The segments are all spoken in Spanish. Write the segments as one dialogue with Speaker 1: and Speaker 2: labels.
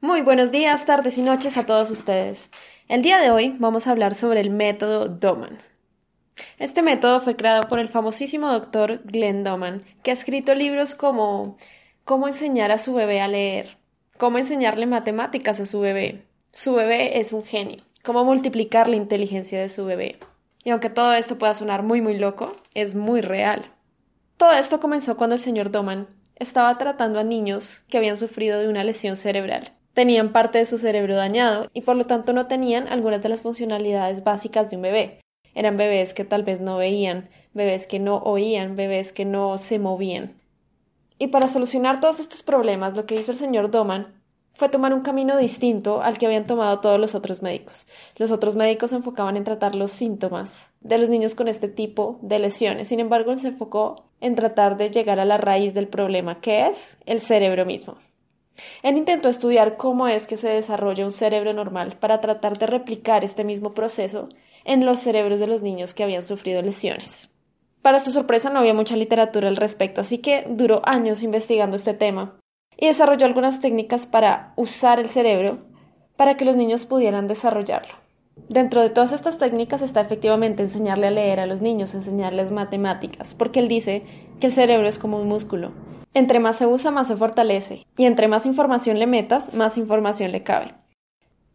Speaker 1: Muy buenos días, tardes y noches a todos ustedes. El día de hoy vamos a hablar sobre el método Doman. Este método fue creado por el famosísimo doctor Glenn Doman, que ha escrito libros como Cómo enseñar a su bebé a leer, Cómo enseñarle matemáticas a su bebé, Su bebé es un genio, Cómo multiplicar la inteligencia de su bebé. Y aunque todo esto pueda sonar muy muy loco, es muy real. Todo esto comenzó cuando el señor Doman estaba tratando a niños que habían sufrido de una lesión cerebral tenían parte de su cerebro dañado y por lo tanto no tenían algunas de las funcionalidades básicas de un bebé. Eran bebés que tal vez no veían, bebés que no oían, bebés que no se movían. Y para solucionar todos estos problemas, lo que hizo el señor Doman fue tomar un camino distinto al que habían tomado todos los otros médicos. Los otros médicos se enfocaban en tratar los síntomas de los niños con este tipo de lesiones. Sin embargo, él se enfocó en tratar de llegar a la raíz del problema, que es el cerebro mismo. Él intentó estudiar cómo es que se desarrolla un cerebro normal para tratar de replicar este mismo proceso en los cerebros de los niños que habían sufrido lesiones. Para su sorpresa no había mucha literatura al respecto, así que duró años investigando este tema y desarrolló algunas técnicas para usar el cerebro para que los niños pudieran desarrollarlo. Dentro de todas estas técnicas está efectivamente enseñarle a leer a los niños, enseñarles matemáticas, porque él dice que el cerebro es como un músculo entre más se usa, más se fortalece, y entre más información le metas, más información le cabe.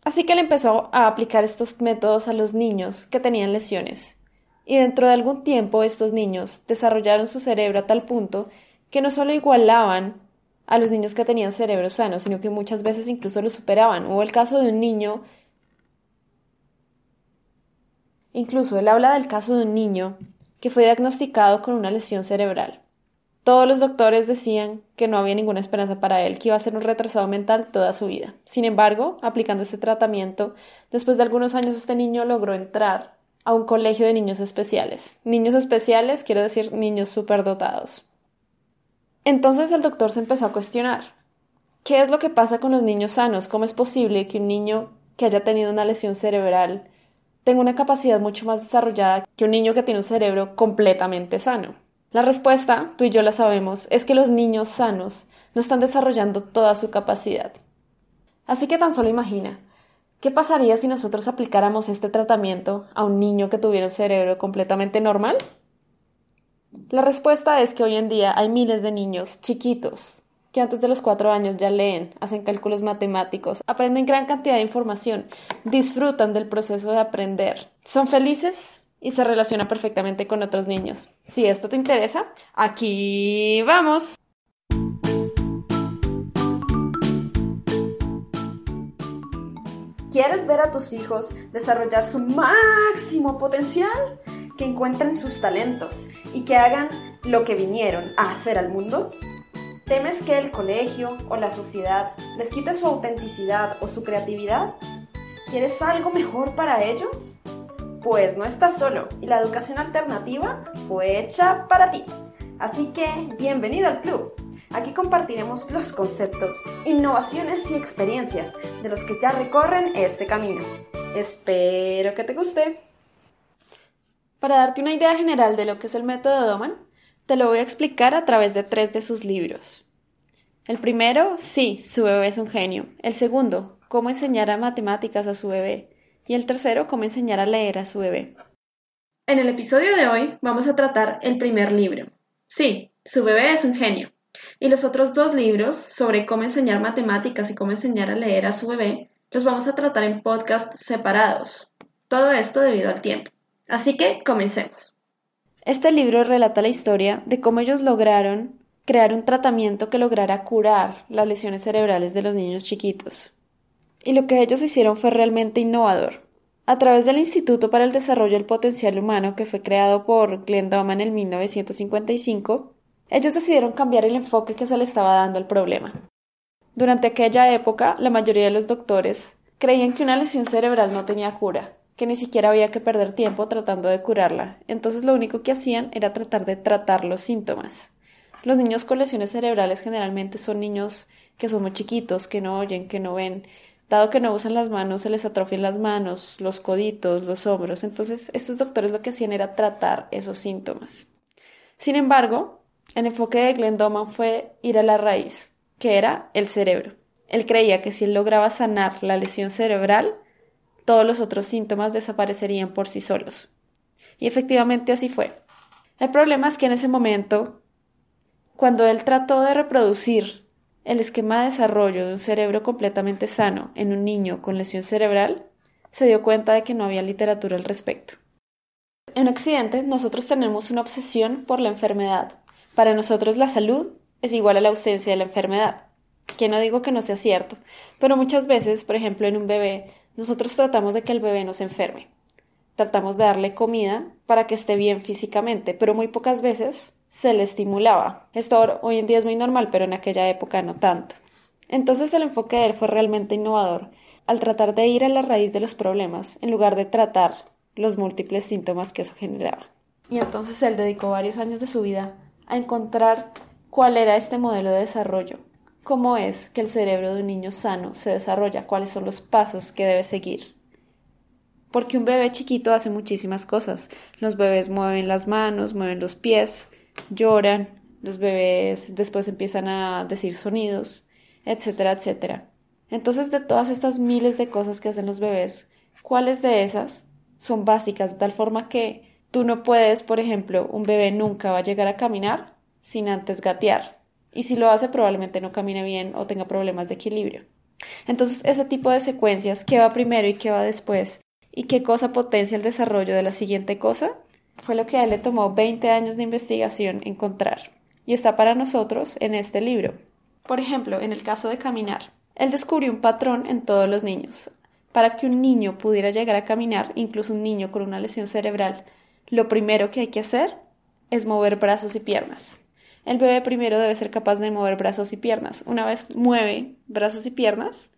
Speaker 1: Así que él empezó a aplicar estos métodos a los niños que tenían lesiones, y dentro de algún tiempo estos niños desarrollaron su cerebro a tal punto que no solo igualaban a los niños que tenían cerebros sanos, sino que muchas veces incluso lo superaban. Hubo el caso de un niño, incluso él habla del caso de un niño que fue diagnosticado con una lesión cerebral. Todos los doctores decían que no había ninguna esperanza para él, que iba a ser un retrasado mental toda su vida. Sin embargo, aplicando este tratamiento, después de algunos años este niño logró entrar a un colegio de niños especiales. Niños especiales, quiero decir niños superdotados. Entonces el doctor se empezó a cuestionar. ¿Qué es lo que pasa con los niños sanos? ¿Cómo es posible que un niño que haya tenido una lesión cerebral tenga una capacidad mucho más desarrollada que un niño que tiene un cerebro completamente sano? La respuesta, tú y yo la sabemos, es que los niños sanos no están desarrollando toda su capacidad. Así que tan solo imagina, ¿qué pasaría si nosotros aplicáramos este tratamiento a un niño que tuviera un cerebro completamente normal? La respuesta es que hoy en día hay miles de niños chiquitos que antes de los cuatro años ya leen, hacen cálculos matemáticos, aprenden gran cantidad de información, disfrutan del proceso de aprender, son felices y se relaciona perfectamente con otros niños. Si esto te interesa, aquí vamos. ¿Quieres ver a tus hijos desarrollar su máximo potencial? Que encuentren sus talentos y que hagan lo que vinieron a hacer al mundo? ¿Temes que el colegio o la sociedad les quite su autenticidad o su creatividad? ¿Quieres algo mejor para ellos? Pues no estás solo y la educación alternativa fue hecha para ti. Así que bienvenido al club. Aquí compartiremos los conceptos, innovaciones y experiencias de los que ya recorren este camino. Espero que te guste. Para darte una idea general de lo que es el método Doman, te lo voy a explicar a través de tres de sus libros. El primero, sí, su bebé es un genio. El segundo, cómo enseñar a matemáticas a su bebé y el tercero, cómo enseñar a leer a su bebé. En el episodio de hoy vamos a tratar el primer libro. Sí, su bebé es un genio. Y los otros dos libros sobre cómo enseñar matemáticas y cómo enseñar a leer a su bebé los vamos a tratar en podcasts separados. Todo esto debido al tiempo. Así que comencemos. Este libro relata la historia de cómo ellos lograron crear un tratamiento que lograra curar las lesiones cerebrales de los niños chiquitos y lo que ellos hicieron fue realmente innovador. A través del Instituto para el Desarrollo del Potencial Humano, que fue creado por Glenn Doman en 1955, ellos decidieron cambiar el enfoque que se le estaba dando al problema. Durante aquella época, la mayoría de los doctores creían que una lesión cerebral no tenía cura, que ni siquiera había que perder tiempo tratando de curarla, entonces lo único que hacían era tratar de tratar los síntomas. Los niños con lesiones cerebrales generalmente son niños que son muy chiquitos, que no oyen, que no ven, Dado que no usan las manos, se les atrofian las manos, los coditos, los hombros. Entonces, estos doctores lo que hacían era tratar esos síntomas. Sin embargo, el enfoque de Glenn fue ir a la raíz, que era el cerebro. Él creía que si él lograba sanar la lesión cerebral, todos los otros síntomas desaparecerían por sí solos. Y efectivamente así fue. El problema es que en ese momento, cuando él trató de reproducir el esquema de desarrollo de un cerebro completamente sano en un niño con lesión cerebral, se dio cuenta de que no había literatura al respecto. En Occidente, nosotros tenemos una obsesión por la enfermedad. Para nosotros la salud es igual a la ausencia de la enfermedad. Que no digo que no sea cierto, pero muchas veces, por ejemplo, en un bebé, nosotros tratamos de que el bebé no se enferme. Tratamos de darle comida para que esté bien físicamente, pero muy pocas veces se le estimulaba. Esto hoy en día es muy normal, pero en aquella época no tanto. Entonces el enfoque de él fue realmente innovador al tratar de ir a la raíz de los problemas en lugar de tratar los múltiples síntomas que eso generaba. Y entonces él dedicó varios años de su vida a encontrar cuál era este modelo de desarrollo, cómo es que el cerebro de un niño sano se desarrolla, cuáles son los pasos que debe seguir. Porque un bebé chiquito hace muchísimas cosas. Los bebés mueven las manos, mueven los pies, lloran, los bebés después empiezan a decir sonidos, etcétera, etcétera. Entonces, de todas estas miles de cosas que hacen los bebés, ¿cuáles de esas son básicas de tal forma que tú no puedes, por ejemplo, un bebé nunca va a llegar a caminar sin antes gatear. Y si lo hace probablemente no camine bien o tenga problemas de equilibrio. Entonces, ese tipo de secuencias, qué va primero y qué va después, y qué cosa potencia el desarrollo de la siguiente cosa, fue lo que a él le tomó 20 años de investigación encontrar. Y está para nosotros en este libro. Por ejemplo, en el caso de caminar, él descubrió un patrón en todos los niños, para que un niño pudiera llegar a caminar, incluso un niño con una lesión cerebral, lo primero que hay que hacer es mover brazos y piernas. El bebé primero debe ser capaz de mover brazos y piernas. Una vez mueve brazos y piernas,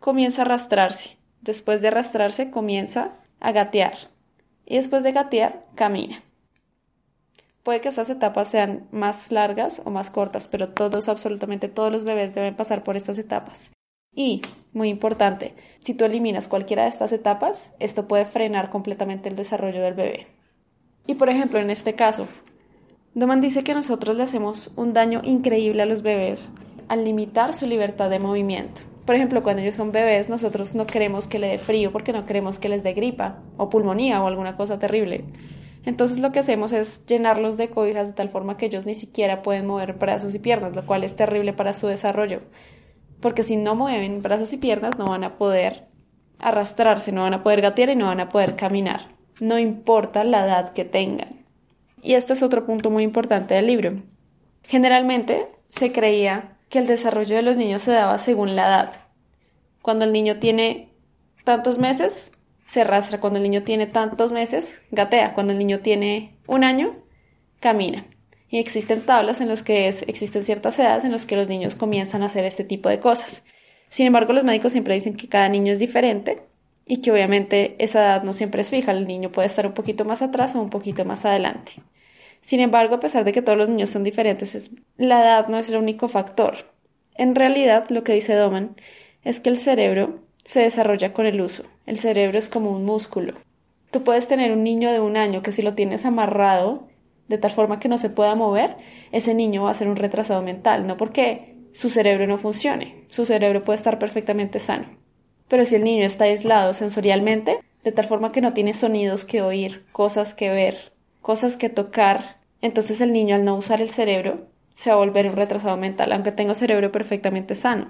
Speaker 1: comienza a arrastrarse. Después de arrastrarse, comienza a gatear. Y después de gatear, camina. Puede que estas etapas sean más largas o más cortas, pero todos, absolutamente todos los bebés deben pasar por estas etapas. Y, muy importante, si tú eliminas cualquiera de estas etapas, esto puede frenar completamente el desarrollo del bebé. Y por ejemplo, en este caso, Doman dice que nosotros le hacemos un daño increíble a los bebés al limitar su libertad de movimiento. Por ejemplo, cuando ellos son bebés, nosotros no queremos que le dé frío porque no queremos que les dé gripa o pulmonía o alguna cosa terrible. Entonces lo que hacemos es llenarlos de cobijas de tal forma que ellos ni siquiera pueden mover brazos y piernas, lo cual es terrible para su desarrollo porque si no mueven brazos y piernas no van a poder arrastrarse, no van a poder gatear y no van a poder caminar, no importa la edad que tengan. Y este es otro punto muy importante del libro. Generalmente se creía que el desarrollo de los niños se daba según la edad. Cuando el niño tiene tantos meses, se arrastra. Cuando el niño tiene tantos meses, gatea. Cuando el niño tiene un año, camina y existen tablas en las que existen ciertas edades en las que los niños comienzan a hacer este tipo de cosas. Sin embargo, los médicos siempre dicen que cada niño es diferente y que obviamente esa edad no siempre es fija, el niño puede estar un poquito más atrás o un poquito más adelante. Sin embargo, a pesar de que todos los niños son diferentes, la edad no es el único factor. En realidad, lo que dice Doman es que el cerebro se desarrolla con el uso. El cerebro es como un músculo. Tú puedes tener un niño de un año que si lo tienes amarrado de tal forma que no se pueda mover, ese niño va a ser un retrasado mental, no porque su cerebro no funcione, su cerebro puede estar perfectamente sano. Pero si el niño está aislado sensorialmente, de tal forma que no tiene sonidos que oír, cosas que ver, cosas que tocar, entonces el niño al no usar el cerebro se va a volver un retrasado mental, aunque tenga cerebro perfectamente sano.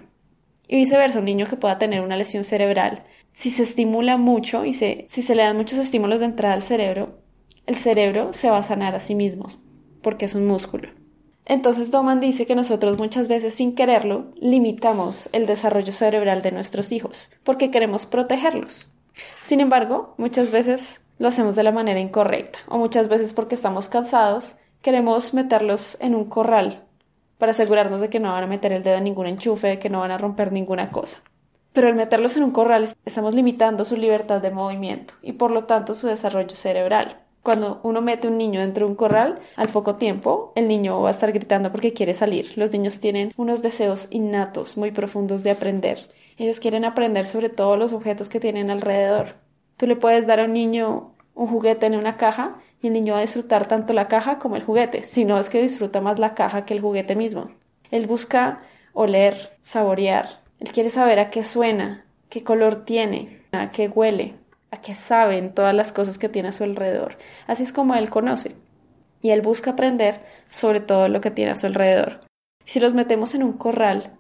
Speaker 1: Y viceversa, un niño que pueda tener una lesión cerebral, si se estimula mucho y se, si se le dan muchos estímulos de entrada al cerebro, el cerebro se va a sanar a sí mismo, porque es un músculo. Entonces Doman dice que nosotros muchas veces sin quererlo limitamos el desarrollo cerebral de nuestros hijos, porque queremos protegerlos. Sin embargo, muchas veces lo hacemos de la manera incorrecta, o muchas veces porque estamos cansados, queremos meterlos en un corral para asegurarnos de que no van a meter el dedo en ningún enchufe, que no van a romper ninguna cosa. Pero al meterlos en un corral estamos limitando su libertad de movimiento y por lo tanto su desarrollo cerebral. Cuando uno mete un niño dentro de un corral, al poco tiempo el niño va a estar gritando porque quiere salir. Los niños tienen unos deseos innatos muy profundos de aprender. Ellos quieren aprender sobre todos los objetos que tienen alrededor. Tú le puedes dar a un niño un juguete en una caja y el niño va a disfrutar tanto la caja como el juguete, si no es que disfruta más la caja que el juguete mismo. Él busca oler, saborear, Él quiere saber a qué suena, qué color tiene, a qué huele, a qué saben todas las cosas que tiene a su alrededor. Así es como él conoce. Y él busca aprender sobre todo lo que tiene a su alrededor. Si los metemos en un corral,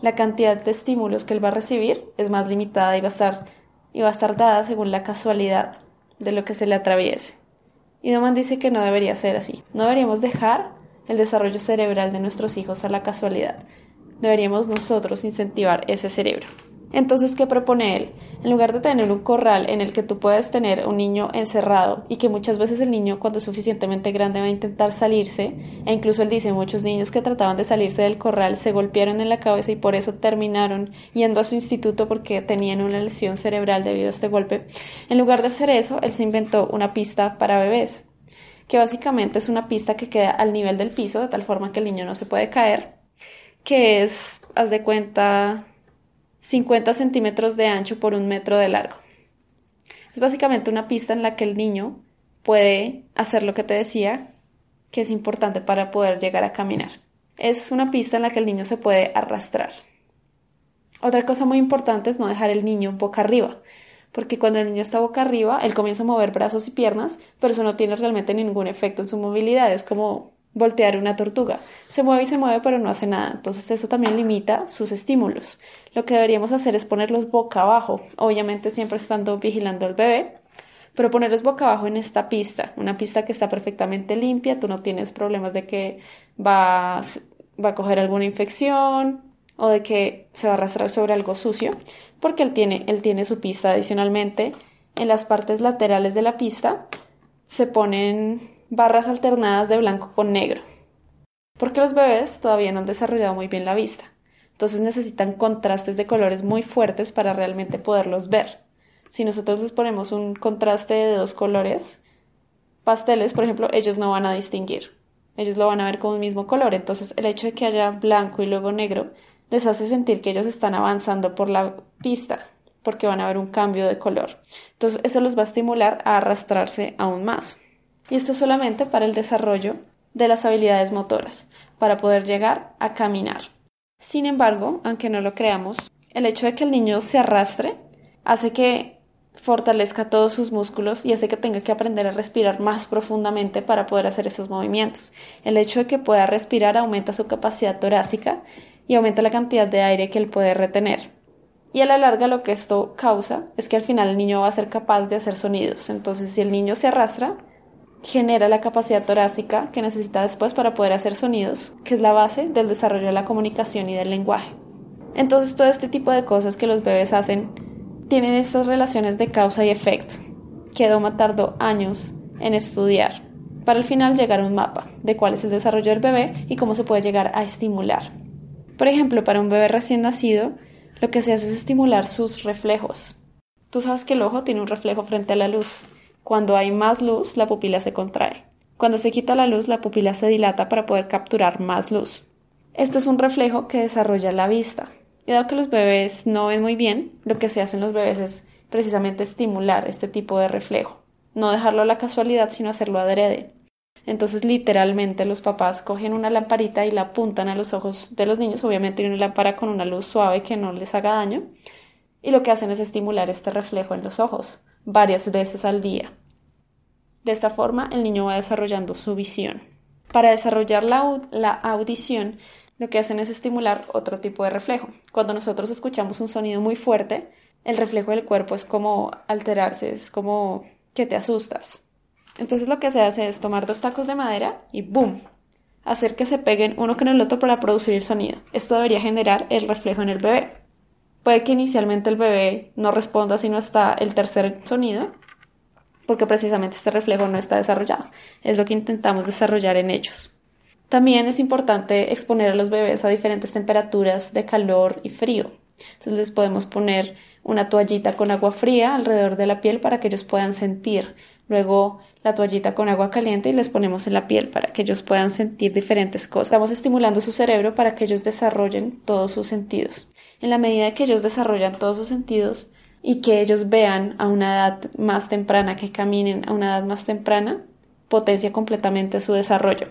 Speaker 1: la cantidad de estímulos que él va a recibir es más limitada y va a estar, y va a estar dada según la casualidad de lo que se le atraviese. Y Doman dice que no debería ser así. No deberíamos dejar el desarrollo cerebral de nuestros hijos a la casualidad. Deberíamos nosotros incentivar ese cerebro. Entonces, ¿qué propone él? En lugar de tener un corral en el que tú puedes tener un niño encerrado y que muchas veces el niño cuando es suficientemente grande va a intentar salirse, e incluso él dice muchos niños que trataban de salirse del corral se golpearon en la cabeza y por eso terminaron yendo a su instituto porque tenían una lesión cerebral debido a este golpe. En lugar de hacer eso, él se inventó una pista para bebés, que básicamente es una pista que queda al nivel del piso de tal forma que el niño no se puede caer, que es, haz de cuenta, 50 centímetros de ancho por un metro de largo. Es básicamente una pista en la que el niño puede hacer lo que te decía, que es importante para poder llegar a caminar. Es una pista en la que el niño se puede arrastrar. Otra cosa muy importante es no dejar el niño boca arriba, porque cuando el niño está boca arriba, él comienza a mover brazos y piernas, pero eso no tiene realmente ningún efecto en su movilidad, es como voltear una tortuga. Se mueve y se mueve, pero no hace nada. Entonces eso también limita sus estímulos. Lo que deberíamos hacer es ponerlos boca abajo, obviamente siempre estando vigilando al bebé, pero ponerlos boca abajo en esta pista, una pista que está perfectamente limpia, tú no tienes problemas de que va, va a coger alguna infección o de que se va a arrastrar sobre algo sucio, porque él tiene, él tiene su pista adicionalmente. En las partes laterales de la pista se ponen barras alternadas de blanco con negro, porque los bebés todavía no han desarrollado muy bien la vista, entonces necesitan contrastes de colores muy fuertes para realmente poderlos ver. Si nosotros les ponemos un contraste de dos colores pasteles, por ejemplo, ellos no van a distinguir, ellos lo van a ver como un mismo color, entonces el hecho de que haya blanco y luego negro les hace sentir que ellos están avanzando por la pista, porque van a ver un cambio de color. Entonces eso los va a estimular a arrastrarse aún más y esto solamente para el desarrollo de las habilidades motoras, para poder llegar a caminar. Sin embargo, aunque no lo creamos, el hecho de que el niño se arrastre hace que fortalezca todos sus músculos y hace que tenga que aprender a respirar más profundamente para poder hacer esos movimientos. El hecho de que pueda respirar aumenta su capacidad torácica y aumenta la cantidad de aire que él puede retener. Y a la larga lo que esto causa es que al final el niño va a ser capaz de hacer sonidos. Entonces, si el niño se arrastra, genera la capacidad torácica que necesita después para poder hacer sonidos, que es la base del desarrollo de la comunicación y del lenguaje. Entonces todo este tipo de cosas que los bebés hacen tienen estas relaciones de causa y efecto, que Doma tardó años en estudiar, para al final llegar a un mapa de cuál es el desarrollo del bebé y cómo se puede llegar a estimular. Por ejemplo, para un bebé recién nacido, lo que se hace es estimular sus reflejos. Tú sabes que el ojo tiene un reflejo frente a la luz cuando hay más luz, la pupila se contrae. Cuando se quita la luz, la pupila se dilata para poder capturar más luz. Esto es un reflejo que desarrolla la vista. Y dado que los bebés no ven muy bien, lo que se hace en los bebés es precisamente estimular este tipo de reflejo. No dejarlo a la casualidad, sino hacerlo adrede. Entonces, literalmente, los papás cogen una lamparita y la apuntan a los ojos de los niños, obviamente una lámpara con una luz suave que no les haga daño, y lo que hacen es estimular este reflejo en los ojos varias veces al día. De esta forma, el niño va desarrollando su visión. Para desarrollar la, audición, lo que hacen es estimular otro tipo de reflejo. Cuando nosotros escuchamos un sonido muy fuerte, el reflejo del cuerpo es como alterarse, es como que te asustas. Entonces lo que se hace es tomar dos tacos de madera y ¡boom! hacer que se peguen uno con el otro para producir el sonido. Esto debería generar el reflejo en el bebé. Puede que inicialmente el bebé no responda si no está el tercer sonido, porque precisamente este reflejo no está desarrollado. Es lo que intentamos desarrollar en ellos. También es importante exponer a los bebés a diferentes temperaturas de calor y frío. Entonces les podemos poner una toallita con agua fría alrededor de la piel para que ellos puedan sentir. Luego la toallita con agua caliente y les ponemos en la piel para que ellos puedan sentir diferentes cosas. Estamos estimulando su cerebro para que ellos desarrollen todos sus sentidos. En la medida que ellos desarrollan todos sus sentidos, y que ellos vean a una edad más temprana, que caminen a una edad más temprana, potencia completamente su desarrollo.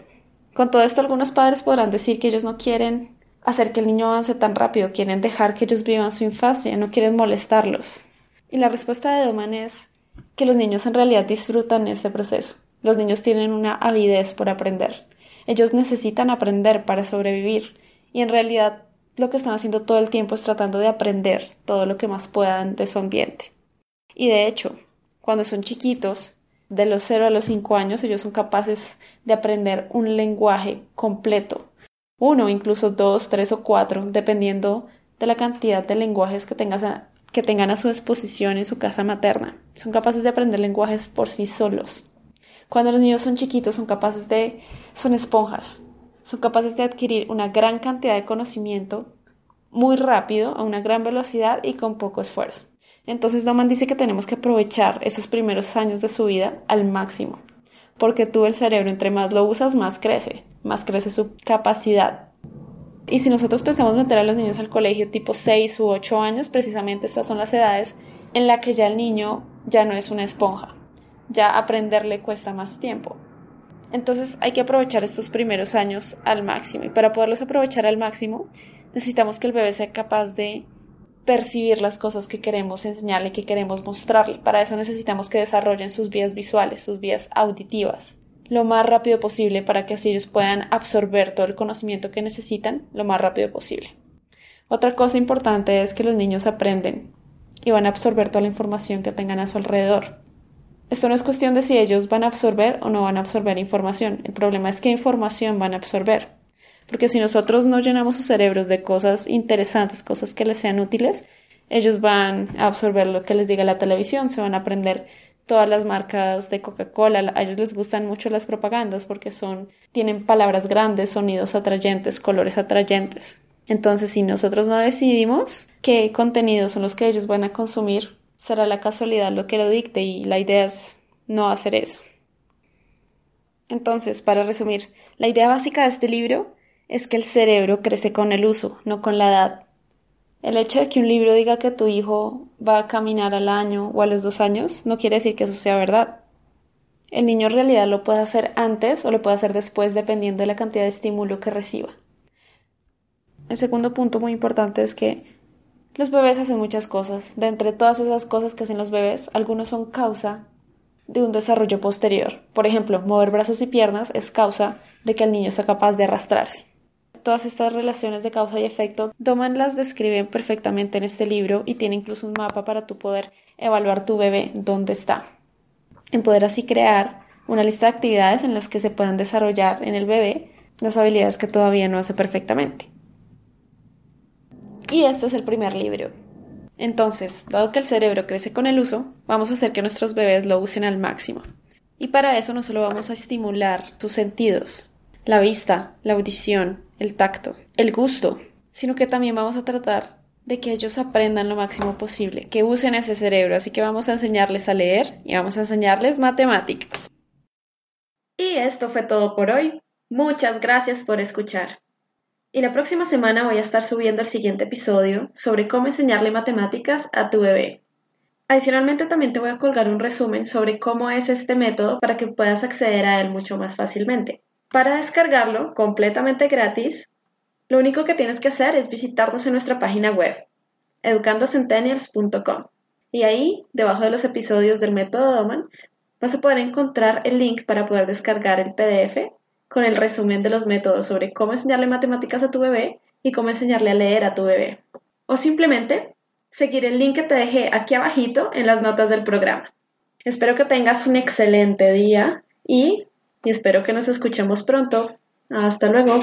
Speaker 1: Con todo esto, algunos padres podrán decir que ellos no quieren hacer que el niño avance tan rápido, quieren dejar que ellos vivan su infancia, no quieren molestarlos. Y la respuesta de Doman es que los niños en realidad disfrutan este proceso. Los niños tienen una avidez por aprender. Ellos necesitan aprender para sobrevivir y en realidad lo que están haciendo todo el tiempo es tratando de aprender todo lo que más puedan de su ambiente. Y de hecho, cuando son chiquitos, de los 0 a los 5 años, ellos son capaces de aprender un lenguaje completo. Uno, incluso dos, tres o cuatro, dependiendo de la cantidad de lenguajes que, que tengan a su disposición en su casa materna. Son capaces de aprender lenguajes por sí solos. Cuando los niños son chiquitos, son capaces de. son esponjas. Son capaces de adquirir una gran cantidad de conocimiento muy rápido, a una gran velocidad y con poco esfuerzo. Entonces Doman dice que tenemos que aprovechar esos primeros años de su vida al máximo, porque tú el cerebro entre más lo usas, más crece, más crece su capacidad. Y si nosotros pensamos meter a los niños al colegio tipo 6 u 8 años, precisamente estas son las edades en las que ya el niño ya no es una esponja, ya aprenderle cuesta más tiempo. Entonces hay que aprovechar estos primeros años al máximo y para poderlos aprovechar al máximo necesitamos que el bebé sea capaz de percibir las cosas que queremos enseñarle, que queremos mostrarle. Para eso necesitamos que desarrollen sus vías visuales, sus vías auditivas, lo más rápido posible para que así ellos puedan absorber todo el conocimiento que necesitan lo más rápido posible. Otra cosa importante es que los niños aprenden y van a absorber toda la información que tengan a su alrededor. Esto no es cuestión de si ellos van a absorber o no van a absorber información. El problema es qué información van a absorber. Porque si nosotros no llenamos sus cerebros de cosas interesantes, cosas que les sean útiles, ellos van a absorber lo que les diga la televisión, se van a aprender todas las marcas de Coca-Cola, a ellos les gustan mucho las propagandas porque son tienen palabras grandes, sonidos atrayentes, colores atrayentes. Entonces, si nosotros no decidimos qué contenidos son los que ellos van a consumir, será la casualidad lo que lo dicte y la idea es no hacer eso. Entonces, para resumir, la idea básica de este libro es que el cerebro crece con el uso, no con la edad. El hecho de que un libro diga que tu hijo va a caminar al año o a los dos años no quiere decir que eso sea verdad. El niño en realidad lo puede hacer antes o lo puede hacer después dependiendo de la cantidad de estímulo que reciba. El segundo punto muy importante es que los bebés hacen muchas cosas. De entre todas esas cosas que hacen los bebés, algunos son causa de un desarrollo posterior. Por ejemplo, mover brazos y piernas es causa de que el niño sea capaz de arrastrarse todas estas relaciones de causa y efecto, Doman las describe perfectamente en este libro y tiene incluso un mapa para tu poder evaluar tu bebé dónde está. En poder así crear una lista de actividades en las que se puedan desarrollar en el bebé las habilidades que todavía no hace perfectamente. Y este es el primer libro. Entonces, dado que el cerebro crece con el uso, vamos a hacer que nuestros bebés lo usen al máximo. Y para eso no solo vamos a estimular sus sentidos, la vista, la audición, el tacto, el gusto, sino que también vamos a tratar de que ellos aprendan lo máximo posible, que usen ese cerebro, así que vamos a enseñarles a leer y vamos a enseñarles matemáticas. Y esto fue todo por hoy. Muchas gracias por escuchar. Y la próxima semana voy a estar subiendo el siguiente episodio sobre cómo enseñarle matemáticas a tu bebé. Adicionalmente también te voy a colgar un resumen sobre cómo es este método para que puedas acceder a él mucho más fácilmente. Para descargarlo completamente gratis, lo único que tienes que hacer es visitarnos en nuestra página web, educandocentennials.com. Y ahí, debajo de los episodios del método Doman, vas a poder encontrar el link para poder descargar el PDF con el resumen de los métodos sobre cómo enseñarle matemáticas a tu bebé y cómo enseñarle a leer a tu bebé. O simplemente seguir el link que te dejé aquí abajito en las notas del programa. Espero que tengas un excelente día y y espero que nos escuchemos pronto. Hasta luego.